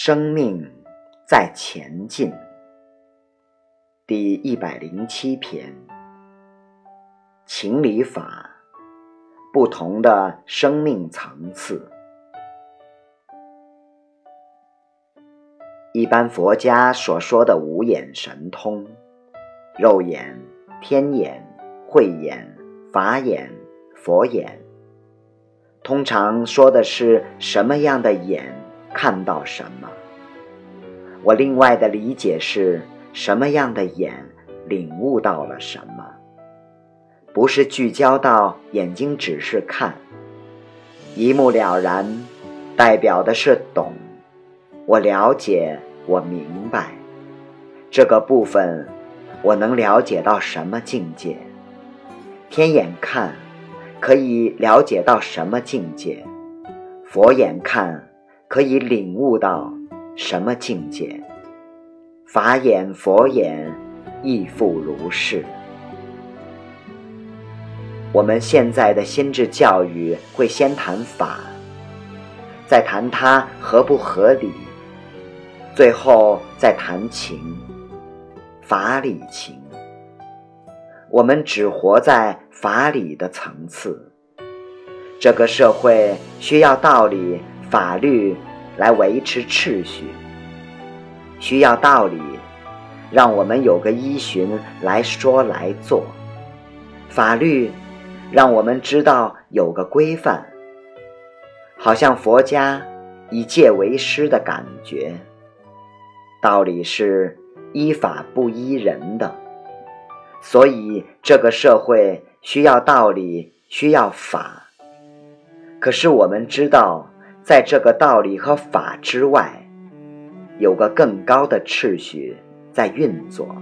生命在前进，第一百零七篇，情理法，不同的生命层次。一般佛家所说的五眼神通，肉眼、天眼、慧眼、法眼、佛眼，通常说的是什么样的眼？看到什么？我另外的理解是什么样的眼领悟到了什么？不是聚焦到眼睛只是看，一目了然，代表的是懂。我了解，我明白这个部分，我能了解到什么境界？天眼看，可以了解到什么境界？佛眼看。可以领悟到什么境界？法眼、佛眼亦复如是。我们现在的心智教育会先谈法，再谈它合不合理，最后再谈情，法理情。我们只活在法理的层次。这个社会需要道理。法律来维持秩序，需要道理，让我们有个依循来说来做；法律让我们知道有个规范，好像佛家以戒为师的感觉。道理是依法不依人的，所以这个社会需要道理，需要法。可是我们知道。在这个道理和法之外，有个更高的秩序在运作，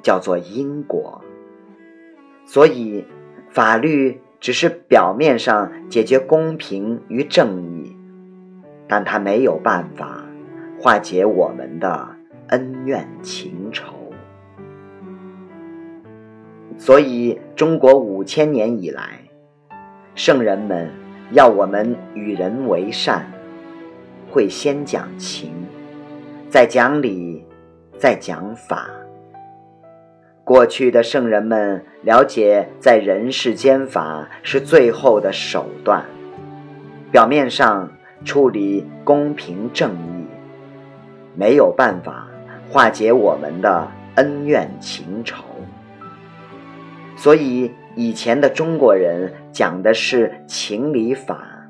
叫做因果。所以，法律只是表面上解决公平与正义，但它没有办法化解我们的恩怨情仇。所以，中国五千年以来，圣人们。要我们与人为善，会先讲情，再讲理，再讲法。过去的圣人们了解，在人世间法是最后的手段，表面上处理公平正义，没有办法化解我们的恩怨情仇，所以。以前的中国人讲的是情理法，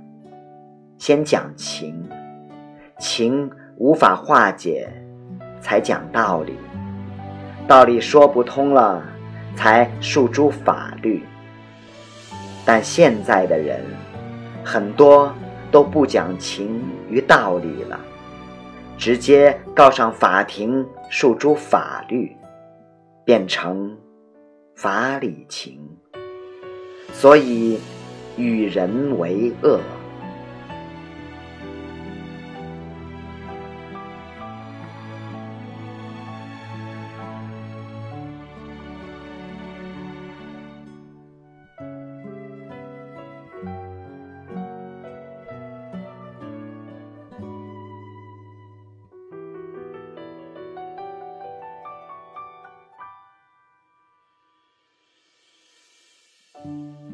先讲情，情无法化解，才讲道理，道理说不通了，才诉诸法律。但现在的人很多都不讲情与道理了，直接告上法庭诉诸法律，变成法理情。所以，与人为恶。Música